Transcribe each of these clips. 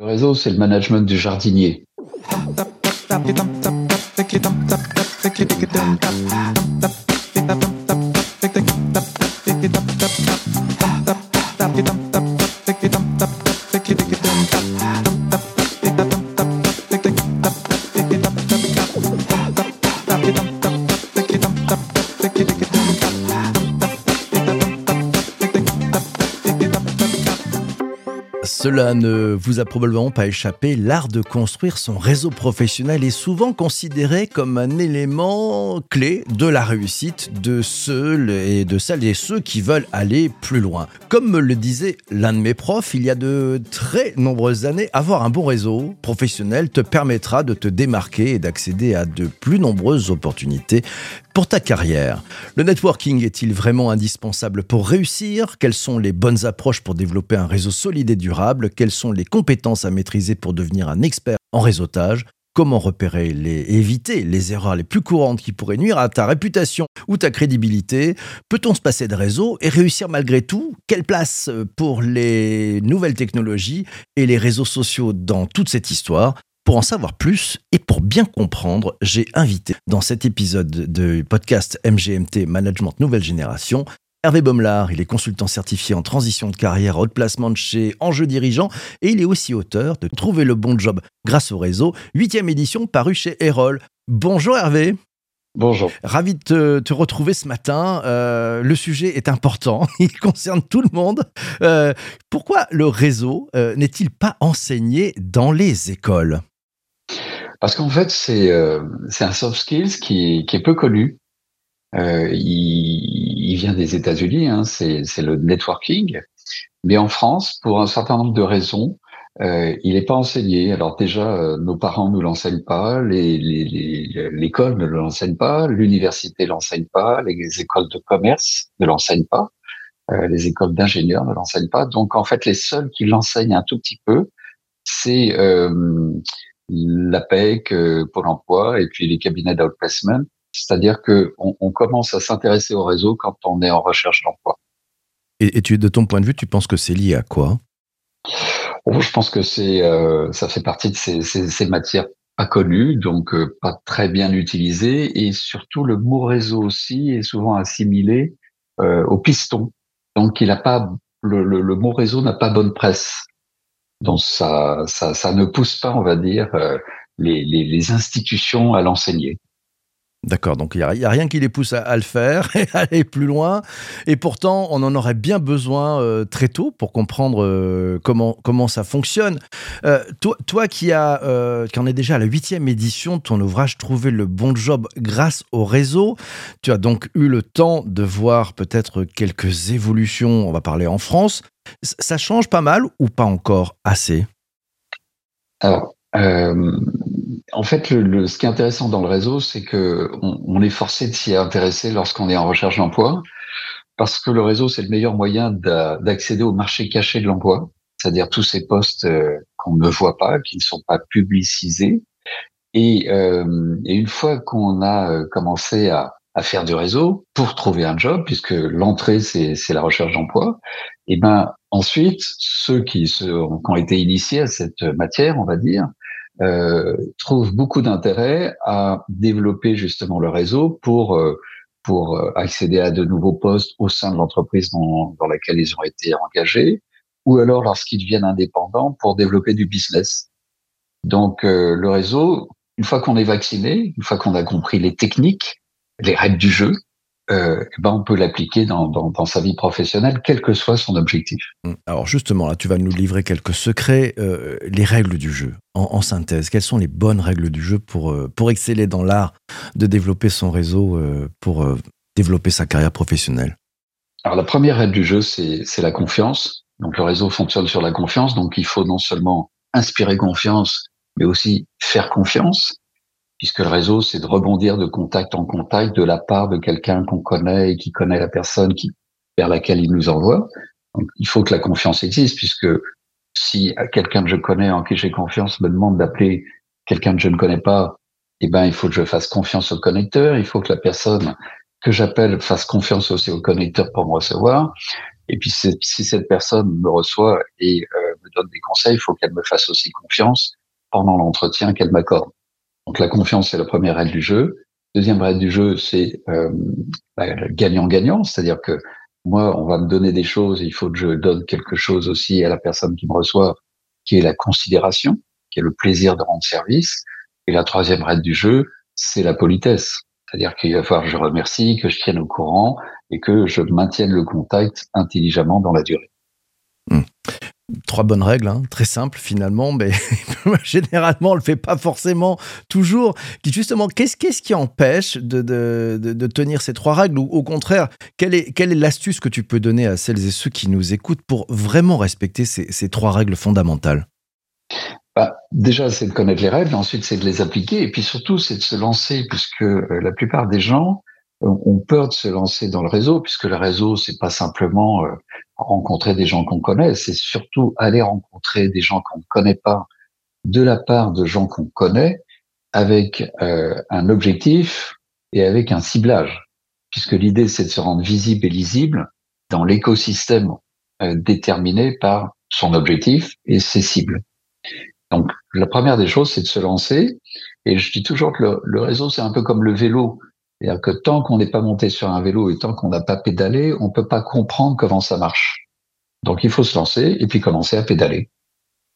Le réseau, c'est le management du jardinier. Cela ne vous a probablement pas échappé, l'art de construire son réseau professionnel est souvent considéré comme un élément clé de la réussite de ceux et de celles et ceux qui veulent aller plus loin. Comme me le disait l'un de mes profs il y a de très nombreuses années, avoir un bon réseau professionnel te permettra de te démarquer et d'accéder à de plus nombreuses opportunités pour ta carrière. Le networking est-il vraiment indispensable pour réussir? Quelles sont les bonnes approches pour développer un réseau solide et durable? Quelles sont les compétences à maîtriser pour devenir un expert en réseautage Comment repérer et éviter les erreurs les plus courantes qui pourraient nuire à ta réputation ou ta crédibilité Peut-on se passer de réseau et réussir malgré tout Quelle place pour les nouvelles technologies et les réseaux sociaux dans toute cette histoire? Pour en savoir plus et pour bien comprendre, j'ai invité dans cet épisode de podcast MGMT Management Nouvelle Génération Hervé Baumlard, il est consultant certifié en transition de carrière, haute placement chez Enjeu Dirigeant et il est aussi auteur de Trouver le bon job grâce au réseau, huitième édition parue chez Erol. Bonjour Hervé. Bonjour. Ravi de te, retrouver ce matin. Euh, le sujet est important, il concerne tout le monde. Euh, pourquoi le réseau euh, n'est-il pas enseigné dans les écoles? Parce qu'en fait, c'est un soft skills qui, qui, est peu connu. Il, il, vient des États-Unis, hein, c'est le networking. Mais en France, pour un certain nombre de raisons, euh, il n'est pas enseigné. Alors déjà, euh, nos parents ne l'enseignent pas, l'école ne l'enseigne pas, l'université l'enseigne pas, les écoles de commerce ne l'enseignent pas, euh, les écoles d'ingénieurs ne l'enseignent pas. Donc en fait, les seuls qui l'enseignent un tout petit peu, c'est euh, l'APEC, euh, Pôle emploi et puis les cabinets d'outplacement. C'est-à-dire que on, commence à s'intéresser au réseau quand on est en recherche d'emploi. Et, et tu, de ton point de vue, tu penses que c'est lié à quoi? Oh, Je pense que c'est, euh, ça fait partie de ces, ces, ces matières pas connues, donc euh, pas très bien utilisées, et surtout le mot réseau aussi est souvent assimilé euh, au piston. Donc il a pas le, le, le mot réseau n'a pas bonne presse. Donc ça, ça, ça ne pousse pas, on va dire, les, les, les institutions à l'enseigner. D'accord, donc il n'y a, rien qui les pousse à, le faire et à aller plus loin. Et pourtant, on en aurait bien besoin euh, très tôt pour comprendre euh, comment, comment ça fonctionne. Euh, toi, toi qui, qui en est déjà à la huitième édition de ton ouvrage Trouver le bon job grâce au réseau, tu as donc eu le temps de voir peut-être quelques évolutions, on va parler en France. Ça change pas mal ou pas encore assez? Alors, en fait, le, le, ce qui est intéressant dans le réseau, c'est que on, on, est forcé de s'y intéresser lorsqu'on est en recherche d'emploi, parce que le réseau, c'est le meilleur moyen d'accéder au marché caché de l'emploi, c'est-à-dire tous ces postes euh, qu'on ne voit pas, qui ne sont pas publicisés. Et, euh, et une fois qu'on a euh, commencé à, à, faire du réseau pour trouver un job, puisque l'entrée c'est la recherche d'emploi, et ben ensuite ceux qui, se, qui ont été initiés à cette matière, on va dire, euh, trouvent beaucoup d'intérêt à développer justement le réseau pour euh, pour euh, accéder à de nouveaux postes au sein de l'entreprise dans, dans laquelle ils ont été engagés, ou alors lorsqu'ils deviennent indépendants pour développer du business. Donc euh, le réseau, une fois qu'on est vacciné, une fois qu'on a compris les techniques, les règles du jeu, euh, eh ben on peut l'appliquer dans, dans, dans, sa vie professionnelle, quel que soit son objectif. Mmh. Alors justement, là, tu vas nous livrer quelques secrets, euh, les règles du jeu, en, en, synthèse. Quelles sont les bonnes règles du jeu pour, euh, pour exceller dans l'art de développer son réseau, pour développer sa carrière professionnelle? Alors la première règle du jeu, c'est la confiance. Donc le réseau fonctionne sur la confiance, donc il faut non seulement inspirer confiance, mais aussi faire confiance puisque le réseau, c'est de rebondir de contact en contact de la part de quelqu'un qu'on connaît et qui connaît la personne qui, vers laquelle il nous envoie. Donc, il faut que la confiance existe, puisque si quelqu'un que je connais, en qui j'ai confiance, me demande d'appeler quelqu'un que je ne connais pas, eh ben, il faut que je fasse confiance au connecteur. Il faut que la personne que j'appelle fasse confiance aussi au connecteur pour me recevoir. Et puis, si cette personne me reçoit et euh, me donne des conseils, il faut qu'elle me fasse aussi confiance pendant l'entretien qu'elle m'accorde. Donc la confiance, c'est la première règle du jeu. Deuxième règle du jeu, c'est euh, bah, gagnant-gagnant, c'est-à-dire que moi, on va me donner des choses, il faut que je donne quelque chose aussi à la personne qui me reçoit, qui est la considération, qui est le plaisir de rendre service. Et la troisième règle du jeu, c'est la politesse. C'est-à-dire qu'il va falloir que je remercie, que je tienne au courant et que je maintienne le contact intelligemment dans la durée. Hmm trois bonnes règles, hein, très simples finalement, mais généralement on le fait pas forcément toujours. Justement, qu'est-ce qui empêche de, tenir ces trois règles? Ou au contraire, quelle est, l'astuce que tu peux donner à celles et ceux qui nous écoutent pour vraiment respecter ces, ces trois règles fondamentales? Bah, déjà, c'est de connaître les règles, ensuite c'est de les appliquer, et puis surtout c'est de se lancer, puisque euh, la plupart des gens ont peur de se lancer dans le réseau, puisque le réseau, c'est pas simplement euh, rencontrer des gens qu'on connaît, c'est surtout aller rencontrer des gens qu'on ne connaît pas de la part de gens qu'on connaît, avec euh, un objectif et avec un ciblage, puisque l'idée, c'est de se rendre visible et lisible dans l'écosystème euh, déterminé par son objectif et ses cibles. Donc, la première des choses, c'est de se lancer. Et je dis toujours que le, le réseau, c'est un peu comme le vélo. C'est-à-dire que tant qu'on n'est pas monté sur un vélo et tant qu'on n'a pas pédalé, on peut pas comprendre comment ça marche. Donc il faut se lancer et puis commencer à pédaler.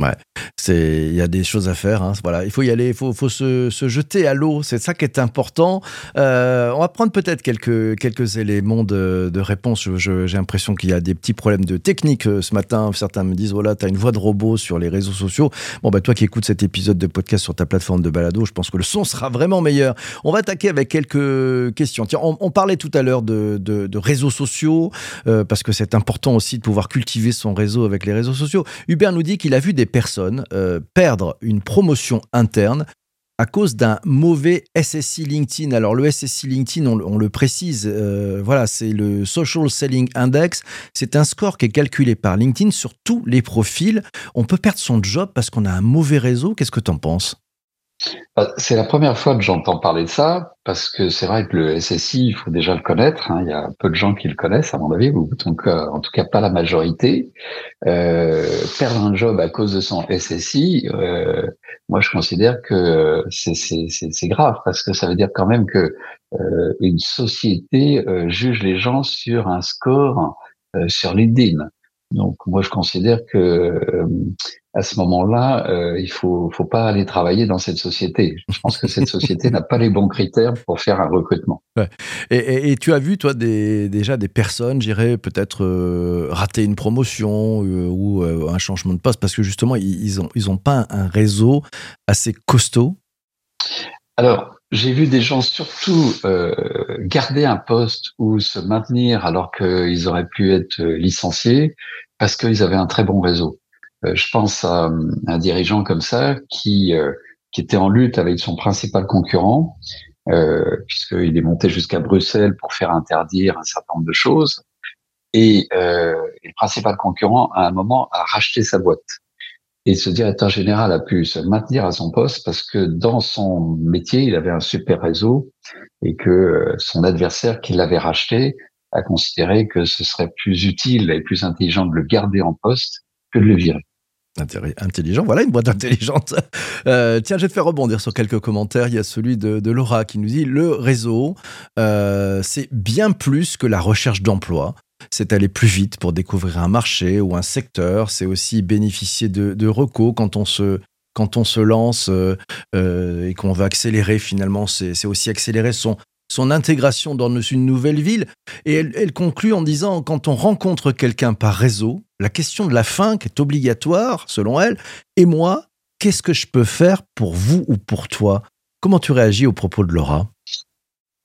Ouais, c'est il y a des choses à faire. Hein. Voilà, il faut y aller, il faut, faut se, se, jeter à l'eau. C'est ça qui est important. Euh, on va prendre peut-être quelques quelques éléments de, de réponse. J'ai l'impression qu'il y a des petits problèmes de technique euh, ce matin. Certains me disent voilà, tu as une voix de robot sur les réseaux sociaux. Bon bah toi qui écoutes cet épisode de podcast sur ta plateforme de balado, je pense que le son sera vraiment meilleur. On va attaquer avec quelques questions. Tiens, on, parlait tout à l'heure de, de, de, réseaux sociaux euh, parce que c'est important aussi de pouvoir cultiver son réseau avec les réseaux sociaux. Hubert nous dit qu'il a vu des personnes euh, perdre une promotion interne à cause d'un mauvais SSI LinkedIn. Alors le SSI LinkedIn, on, le précise, euh, voilà, c'est le Social Selling Index. C'est un score qui est calculé par LinkedIn sur tous les profils. On peut perdre son job parce qu'on a un mauvais réseau. Qu'est-ce que tu en penses? C'est la première fois que j'entends parler de ça, parce que c'est vrai que le SSI, il faut déjà le connaître. Hein. Il y a peu de gens qui le connaissent, à mon avis, ou donc, en tout cas pas la majorité. Euh, perdre un job à cause de son SSI, euh, moi je considère que c'est grave, parce que ça veut dire quand même que euh, une société euh, juge les gens sur un score euh, sur LinkedIn. Donc moi je considère que euh, à ce moment-là, euh, il faut faut pas aller travailler dans cette société. Je pense que cette société n'a pas les bons critères pour faire un recrutement. Ouais. Et, et, tu as vu toi des, déjà des personnes, j'irais peut-être euh, rater une promotion ou un changement de poste parce que justement ils, ils ont ils ont pas un réseau assez costaud? Alors j'ai vu des gens surtout euh, garder un poste ou se maintenir alors qu'ils auraient pu être licenciés parce qu'ils avaient un très bon réseau. Euh, je pense à, un dirigeant comme ça qui euh, qui était en lutte avec son principal concurrent, euh, puisqu'il est monté jusqu'à Bruxelles pour faire interdire un certain nombre de choses. Et, le principal concurrent, à un moment, a racheté sa boîte. Et ce directeur général a pu se maintenir à son poste parce que dans son métier, il avait un super réseau et que son adversaire qui l'avait racheté a considéré que ce serait plus utile et plus intelligent de le garder en poste que de le virer. Intelligent, voilà une boîte intelligente. Euh, tiens, je vais te faire rebondir sur quelques commentaires. Il y a celui de, Laura qui nous dit le réseau, euh, c'est bien plus que la recherche d'emploi c'est aller plus vite pour découvrir un marché ou un secteur, c'est aussi bénéficier de, de recos quand on se quand on se lance euh, et qu'on veut accélérer finalement, c'est aussi accélérer son, son intégration dans une nouvelle ville. Et elle, conclut en disant, quand on rencontre quelqu'un par réseau, la question de la fin qui est obligatoire, selon elle, et moi, qu'est-ce que je peux faire pour vous ou pour toi? Comment tu réagis au propos de Laura?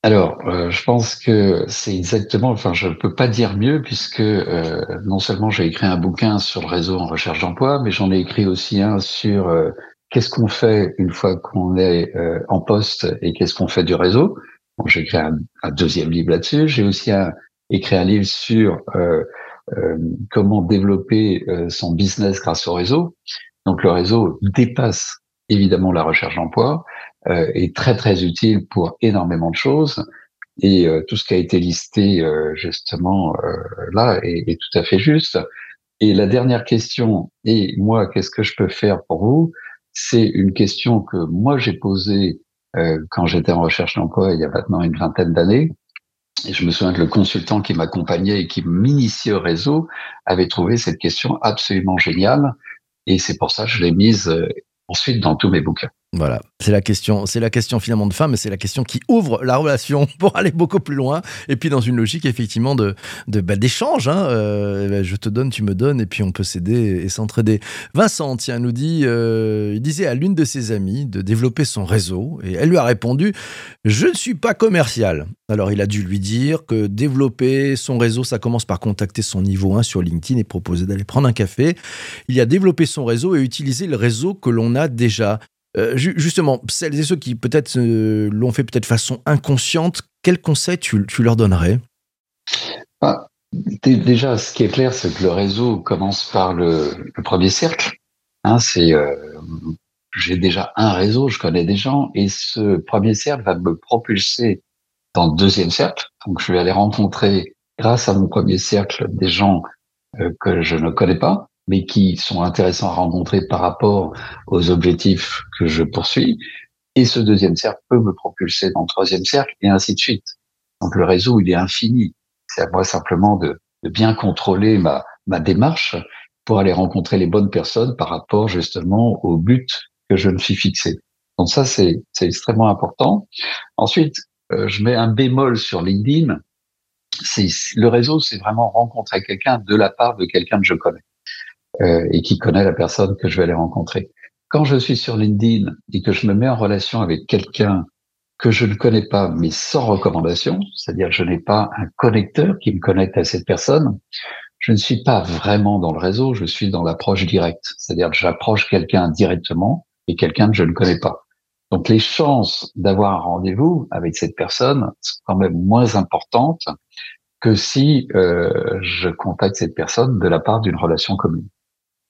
Alors, euh, je pense que c'est exactement, enfin, je ne peux pas dire mieux puisque euh, non seulement j'ai écrit un bouquin sur le réseau en recherche d'emploi, mais j'en ai écrit aussi un sur euh, qu'est-ce qu'on fait une fois qu'on est en poste et qu'est-ce qu'on fait du réseau. J'ai écrit un, un, deuxième livre là-dessus. J'ai aussi un, écrit un livre sur euh, comment développer son business grâce au réseau. Donc, le réseau dépasse évidemment la recherche d'emploi euh, est très très utile pour énormément de choses. Et euh, tout ce qui a été listé euh, justement là est, est, tout à fait juste. Et la dernière question, et moi, qu'est-ce que je peux faire pour vous? C'est une question que moi j'ai posée euh, quand j'étais en recherche d'emploi il y a maintenant une vingtaine d'années. Et je me souviens que le consultant qui m'accompagnait et qui m'initiait au réseau avait trouvé cette question absolument géniale. Et c'est pour ça que je l'ai mise euh, ensuite dans tous mes bouquins. Voilà, c'est la question, c'est la question finalement de fin, mais c'est la question qui ouvre la relation pour aller beaucoup plus loin. Et puis dans une logique effectivement de, de bah, d'échange. Hein, euh, bah, je te donne, tu me donnes, et puis on peut s'aider et s'entraider. Vincent, tiens, nous dit, euh, il disait à l'une de ses amies de développer son réseau, et elle lui a répondu je ne suis pas commercial. Alors il a dû lui dire que développer son réseau, ça commence par contacter son niveau 1 sur LinkedIn et proposer d'aller prendre un café. Il a développé son réseau et utiliser le réseau que l'on a déjà. Euh, justement, celles et ceux qui peut-être euh, l'ont fait peut-être de façon inconsciente, quel conseil tu, leur donnerais? Ah, Déjà, ce qui est clair, c'est que le réseau commence par le, premier cercle. Hein, c'est euh, j'ai déjà un réseau, je connais des gens, et ce premier cercle va me propulser dans le deuxième cercle. Donc, je vais aller rencontrer, grâce à mon premier cercle, des gens que je ne connais pas mais qui sont intéressants à rencontrer par rapport aux objectifs que je poursuis. Et ce deuxième cercle peut me propulser dans le troisième cercle et ainsi de suite. Donc le réseau, il est infini. C'est à moi simplement de, de bien contrôler ma, ma démarche pour aller rencontrer les bonnes personnes par rapport justement au but que je me suis fixé. Donc ça, c'est extrêmement important. Ensuite, euh, je mets un bémol sur LinkedIn. Le réseau, c'est vraiment rencontrer quelqu'un de la part de quelqu'un que je connais. Euh, et qui connaît la personne que je vais aller rencontrer. Quand je suis sur LinkedIn et que je me mets en relation avec quelqu'un que je ne connais pas, mais sans recommandation, c'est-à-dire que je n'ai pas un connecteur qui me connecte à cette personne, je ne suis pas vraiment dans le réseau, je suis dans l'approche directe, c'est-à-dire que j'approche quelqu'un directement et quelqu'un que je ne connais pas. Donc les chances d'avoir un rendez-vous avec cette personne sont quand même moins importantes que si euh, je contacte cette personne de la part d'une relation commune.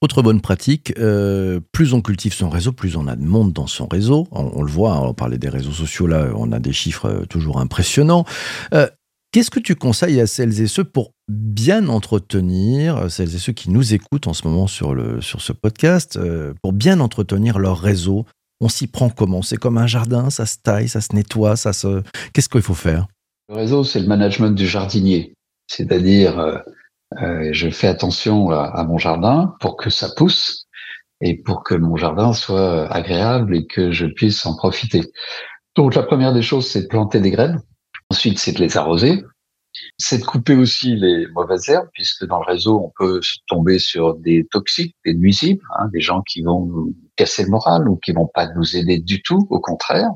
Autre bonne pratique, euh, plus on cultive son réseau, plus on a de monde dans son réseau. On, le voit, on parlait des réseaux sociaux là, on a des chiffres euh, toujours impressionnants. Euh, qu'est-ce que tu conseilles à celles et ceux pour bien entretenir, celles et ceux qui nous écoutent en ce moment sur, le, sur ce podcast, pour bien entretenir leur réseau? On s'y prend comment? C'est comme un jardin, ça se taille, ça se nettoie, ça se... Qu'est-ce qu'il faut faire? Le réseau, c'est le management du jardinier. C'est-à-dire, euh, je fais attention à, mon jardin pour que ça pousse et pour que mon jardin soit agréable et que je puisse en profiter. Donc la première des choses, c'est de planter des graines. Ensuite, c'est de les arroser. C'est de couper aussi les mauvaises herbes, puisque dans le réseau, on peut tomber sur des toxiques, des nuisibles, hein, des gens qui vont nous casser le moral ou qui vont pas nous aider du tout, au contraire.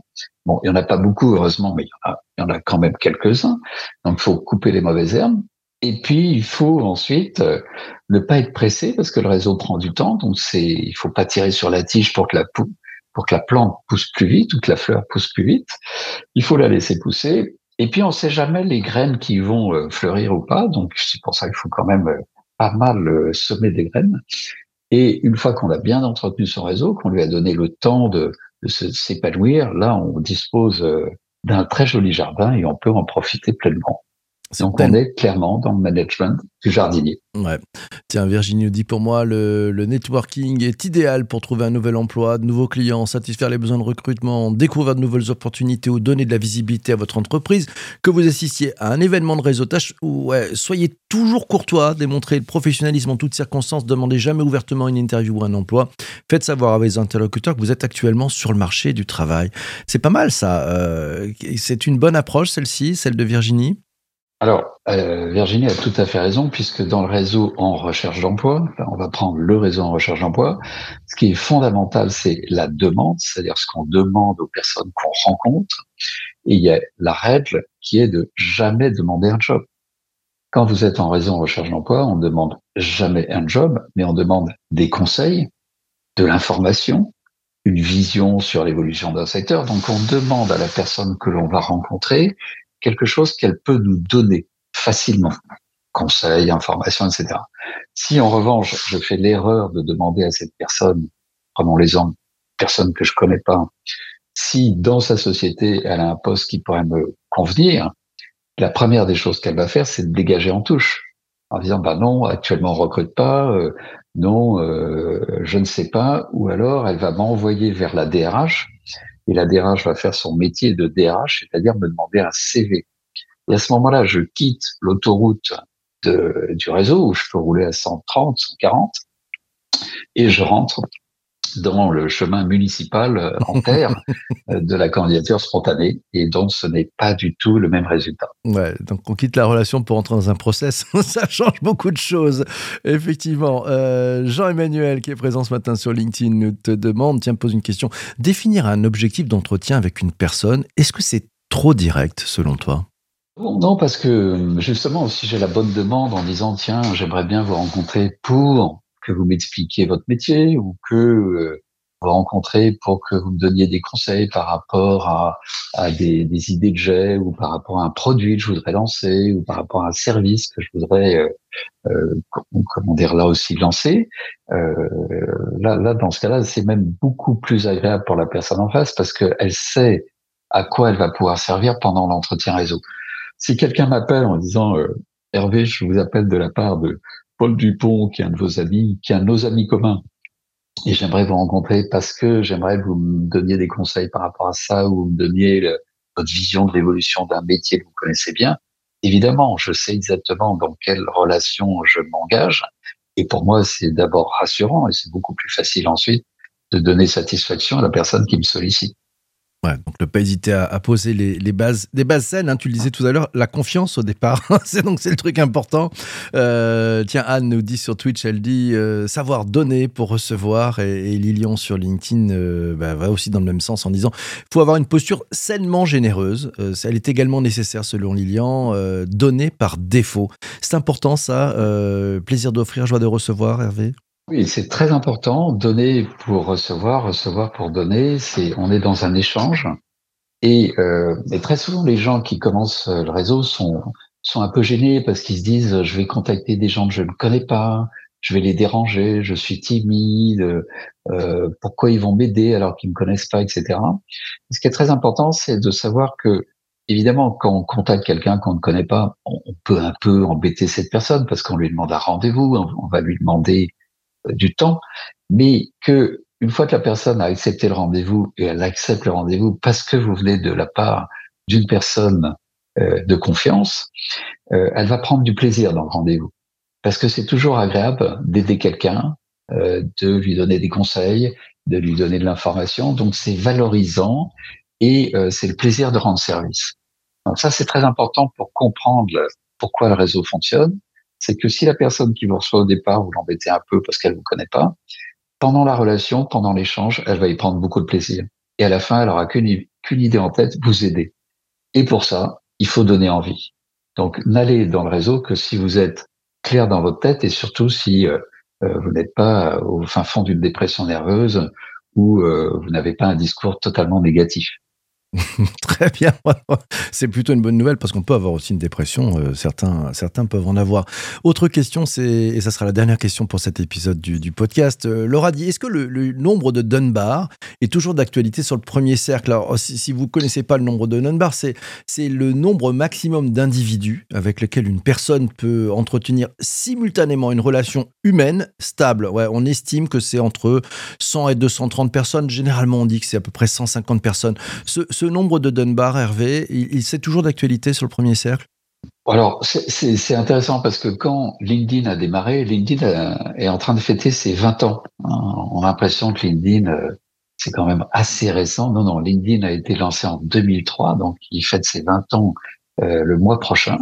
Bon, il y en a pas beaucoup, heureusement, mais il y en a, il y en a quand même quelques-uns. Donc, il faut couper les mauvaises herbes. Et puis, il faut ensuite euh, ne pas être pressé parce que le réseau prend du temps. Donc, c'est, il faut pas tirer sur la tige pour que la, pour que la plante pousse plus vite ou que la fleur pousse plus vite. Il faut la laisser pousser. Et puis, on sait jamais les graines qui vont euh, fleurir ou pas. Donc, c'est pour ça qu'il faut quand même euh, pas mal semer des graines. Et une fois qu'on a bien entretenu son réseau, qu'on lui a donné le temps de, de s'épanouir, là, on dispose d'un très joli jardin et on peut en profiter pleinement. On est clairement dans le management du jardinier. Ouais. Tiens, Virginie nous dit pour moi, le, networking est idéal pour trouver un nouvel emploi, de nouveaux clients, satisfaire les besoins de recrutement, découvrir de nouvelles opportunités ou donner de la visibilité à votre entreprise. Que vous assistiez à un événement de réseautage, ouais, soyez toujours courtois, démontrez le professionnalisme en toutes circonstances, demandez jamais ouvertement une interview ou un emploi. Faites savoir à vos interlocuteurs que vous êtes actuellement sur le marché du travail. C'est pas mal ça. Euh, c'est une bonne approche celle-ci, celle de Virginie? Alors, euh, Virginie a tout à fait raison, puisque dans le réseau en recherche d'emploi, on va prendre le réseau en recherche d'emploi, ce qui est fondamental, c'est la demande, c'est-à-dire ce qu'on demande aux personnes qu'on rencontre, et il y a la règle qui est de jamais demander un job. Quand vous êtes en réseau en recherche d'emploi, on ne demande jamais un job, mais on demande des conseils, de l'information, une vision sur l'évolution d'un secteur. Donc on demande à la personne que l'on va rencontrer quelque chose qu'elle peut nous donner facilement, conseils, informations, etc. Si en revanche, je fais l'erreur de demander à cette personne, prenons l'exemple, personne que je connais pas, si dans sa société, elle a un poste qui pourrait me convenir, la première des choses qu'elle va faire, c'est de dégager en touche, en disant bah non, actuellement on recrute pas, euh, non, euh, je ne sais pas, ou alors elle va m'envoyer vers la DRH et la DRH va faire son métier de DRH, c'est-à-dire me demander un CV. Et à ce moment-là, je quitte l'autoroute du réseau où je peux rouler à 130, 140 et je rentre dans le chemin municipal euh, en terre euh, de la candidature spontanée et donc ce n'est pas du tout le même résultat. Ouais, donc on quitte la relation pour entrer dans un process, ça change beaucoup de choses. Effectivement, euh, Jean-Emmanuel qui est présent ce matin sur LinkedIn nous te demande, tiens, pose une question, définir un objectif d'entretien avec une personne, est-ce que c'est trop direct selon toi? Non, parce que justement, si j'ai la bonne demande en disant tiens, j'aimerais bien vous rencontrer pour que vous m'expliquiez votre métier ou que euh, vous rencontrez pour que vous me donniez des conseils par rapport à, à des, des, idées que j'ai ou par rapport à un produit que je voudrais lancer ou par rapport à un service que je voudrais euh, euh comment dire là aussi lancer. Euh, là, là, dans ce cas-là, c'est même beaucoup plus agréable pour la personne en face parce qu'elle sait à quoi elle va pouvoir servir pendant l'entretien réseau. Si quelqu'un m'appelle en disant euh, Hervé, je vous appelle de la part de Paul Dupont, qui est un de vos amis, qui est un de nos amis communs. Et j'aimerais vous rencontrer parce que j'aimerais que vous me donniez des conseils par rapport à ça ou me donniez votre vision de l'évolution d'un métier que vous connaissez bien. Évidemment, je sais exactement dans quelle relation je m'engage. Et pour moi, c'est d'abord rassurant et c'est beaucoup plus facile ensuite de donner satisfaction à la personne qui me sollicite donc ne pas hésiter à, poser les, bases, des bases saines. Hein, tu le disais tout à l'heure, la confiance au départ. c'est donc c'est le truc important. Euh, tiens, Anne nous dit sur Twitch, elle dit euh, savoir donner pour recevoir. Et, Lilian sur LinkedIn euh, bah, va aussi dans le même sens en disant faut avoir une posture sainement généreuse. elle est également nécessaire selon Lilian. donner par défaut, c'est important ça. plaisir d'offrir, joie de recevoir, Hervé? Oui, c'est très important. Donner pour recevoir, recevoir pour donner. C'est, on est dans un échange. Et, euh, et, très souvent, les gens qui commencent le réseau sont sont un peu gênés parce qu'ils se disent je vais contacter des gens que je ne connais pas, je vais les déranger, je suis timide, euh, pourquoi ils vont m'aider alors qu'ils me connaissent pas, etc. Ce qui est très important, c'est de savoir que évidemment, quand on contacte quelqu'un qu'on ne connaît pas, on, peut un peu embêter cette personne parce qu'on lui demande un rendez-vous, on va lui demander du temps, mais que une fois que la personne a accepté le rendez-vous et elle accepte le rendez-vous parce que vous venez de la part d'une personne euh, de confiance, euh, elle va prendre du plaisir dans le rendez-vous. Parce que c'est toujours agréable d'aider quelqu'un, euh, de lui donner des conseils, de lui donner de l'information. Donc c'est valorisant et c'est le plaisir de rendre service. Donc ça c'est très important pour comprendre pourquoi le réseau fonctionne c'est que si la personne qui vous reçoit au départ, vous l'embêtez un peu parce qu'elle vous connaît pas, pendant la relation, pendant l'échange, elle va y prendre beaucoup de plaisir. Et à la fin, elle aura qu'une idée en tête, vous aider. Et pour ça, il faut donner envie. Donc, n'allez dans le réseau que si vous êtes clair dans votre tête et surtout si euh, euh, vous n'êtes pas au fin fond d'une dépression nerveuse ou euh, vous n'avez pas un discours totalement négatif. Très bien. C'est plutôt une bonne nouvelle parce qu'on peut avoir aussi une dépression. Euh, certains, certains peuvent en avoir. Autre question, et ça sera la dernière question pour cet épisode du, podcast. Euh, Laura dit est-ce que le, nombre de Dunbar est toujours d'actualité sur le premier cercle? Alors, si, vous ne connaissez pas le nombre de Dunbar, c'est, c'est le nombre maximum d'individus avec lesquels une personne peut entretenir simultanément une relation humaine stable. Ouais, on estime que c'est entre 100 et 230 personnes. Généralement, on dit que c'est à peu près 150 personnes. Nombre de Dunbar, Hervé, il, il c'est toujours d'actualité sur le premier cercle? Alors, c'est intéressant parce que quand LinkedIn a démarré, LinkedIn est en train de fêter ses 20 ans. On a l'impression que LinkedIn, euh, c'est quand même assez récent. Non, non, LinkedIn a été lancé en 2003, donc il fête ses 20 ans euh, le mois prochain.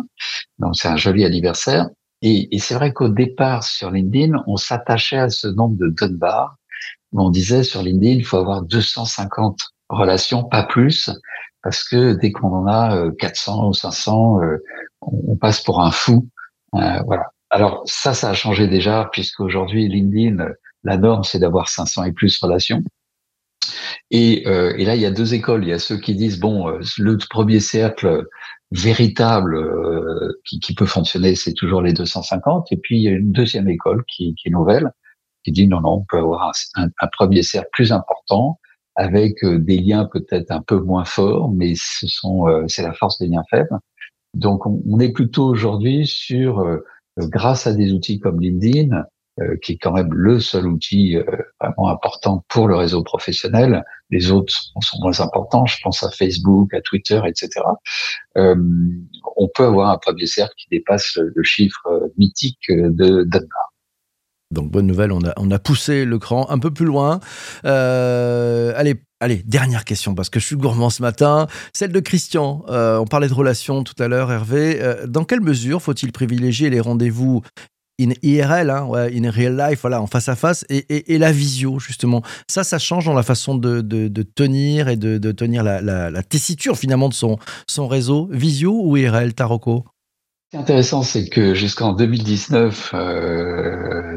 Donc, c'est un joli anniversaire. Et, et c'est vrai qu'au départ, sur LinkedIn, on s'attachait à ce nombre de Dunbar. On disait sur LinkedIn, il faut avoir 250 relation, pas plus, parce que dès qu'on en a 400 euh, ou 500, euh, on passe pour un fou. Euh, voilà. Alors ça, ça a changé déjà, puisqu'aujourd'hui, LinkedIn, la norme, c'est d'avoir 500 et plus relations. Et, et, là, il y a deux écoles. Il y a ceux qui disent, bon, le premier cercle véritable qui, qui, peut fonctionner, c'est toujours les 250. Et puis, il y a une deuxième école qui, qui est nouvelle, qui dit, non, non, on peut avoir un, un premier cercle plus important, avec euh, des liens peut-être un peu moins forts, mais ce sont euh, c'est la force des liens faibles. Donc on, est plutôt aujourd'hui sur euh, grâce à des outils comme LinkedIn, euh, qui est quand même le seul outil euh, vraiment important pour le réseau professionnel. Les autres sont moins importants, je pense à Facebook, à Twitter, etc. Euh, on peut avoir un premier cercle qui dépasse le chiffre mythique de Dunbar. Donc bonne nouvelle, on a, on a poussé le cran un peu plus loin. allez, allez, dernière question, parce que je suis gourmand ce matin. Celle de Christian. on parlait de relations tout à l'heure, Hervé. dans quelle mesure faut-il privilégier les rendez-vous in IRL, hein, in real life, voilà, en face à face, et, la visio, justement? Ça, ça change dans la façon de, tenir et de, tenir la, tessiture, finalement, de son, son réseau. Visio ou IRL, Taroko Ce qui est intéressant, c'est que jusqu'en 2019,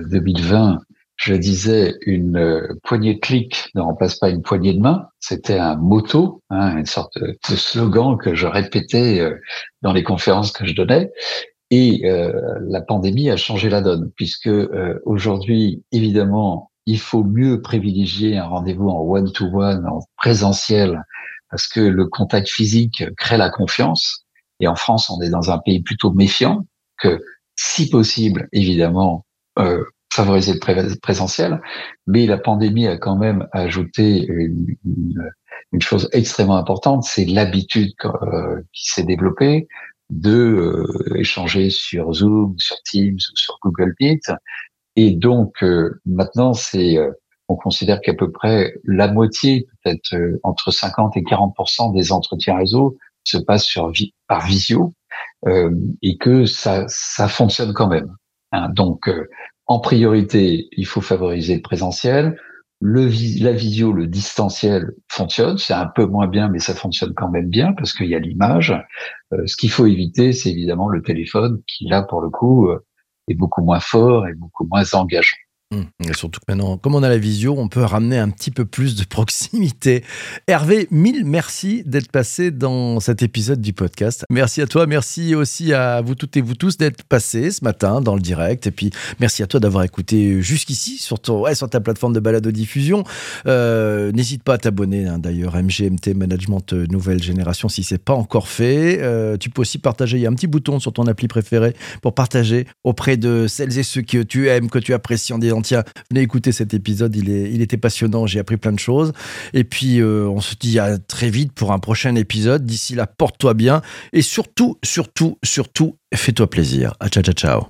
2020, euh, je disais, une euh, poignée de clics ne remplace pas une poignée de main. C'était un motto, hein, une sorte de slogan que je répétais euh, dans les conférences que je donnais. Et euh, la pandémie a changé la donne, puisque euh, aujourd'hui, évidemment, il faut mieux privilégier un rendez-vous en one-to-one, en présentiel, parce que le contact physique crée la confiance. Et en France, on est dans un pays plutôt méfiant, que si possible, évidemment, euh, favoriser le présentiel. Mais la pandémie a quand même ajouté une, une chose extrêmement importante, c'est l'habitude qui s'est développée, de euh, échanger sur Zoom, sur Teams ou sur Google Meet. Et donc euh, maintenant, c'est euh, on considère qu'à peu près la moitié, peut-être entre 50 et 40% des entretiens réseau se passent sur par visio et que ça ça fonctionne quand même. Hein. Donc en priorité, il faut favoriser le présentiel. Le, la visio, le distanciel fonctionne, c'est un peu moins bien, mais ça fonctionne quand même bien parce qu'il y a l'image. Euh, ce qu'il faut éviter, c'est évidemment le téléphone qui, là, pour le coup, euh, est beaucoup moins fort et beaucoup moins engageant. Hum, et surtout que maintenant, comme on a la visio, on peut ramener un petit peu plus de proximité. Hervé, mille merci d'être passé dans cet épisode du podcast. Merci à toi, merci aussi à vous toutes et vous tous d'être passés ce matin dans le direct. Et puis, merci à toi d'avoir écouté jusqu'ici sur, sur ta plateforme de balado diffusion. Euh, n'hésite pas à t'abonner hein, d'ailleurs, MGMT Management euh, Nouvelle Génération, si c'est pas encore fait. Euh, tu peux aussi partager, il y a un petit bouton sur ton appli préféré pour partager auprès de celles et ceux que tu aimes, que tu apprécies en disant tiens, venez écouter cet épisode, il était passionnant, j'ai appris plein de choses. Et puis, euh, on se dit à très vite pour un prochain épisode. D'ici là, porte-toi bien. Et surtout, surtout, surtout, fais-toi plaisir. À ciao, ciao, ciao.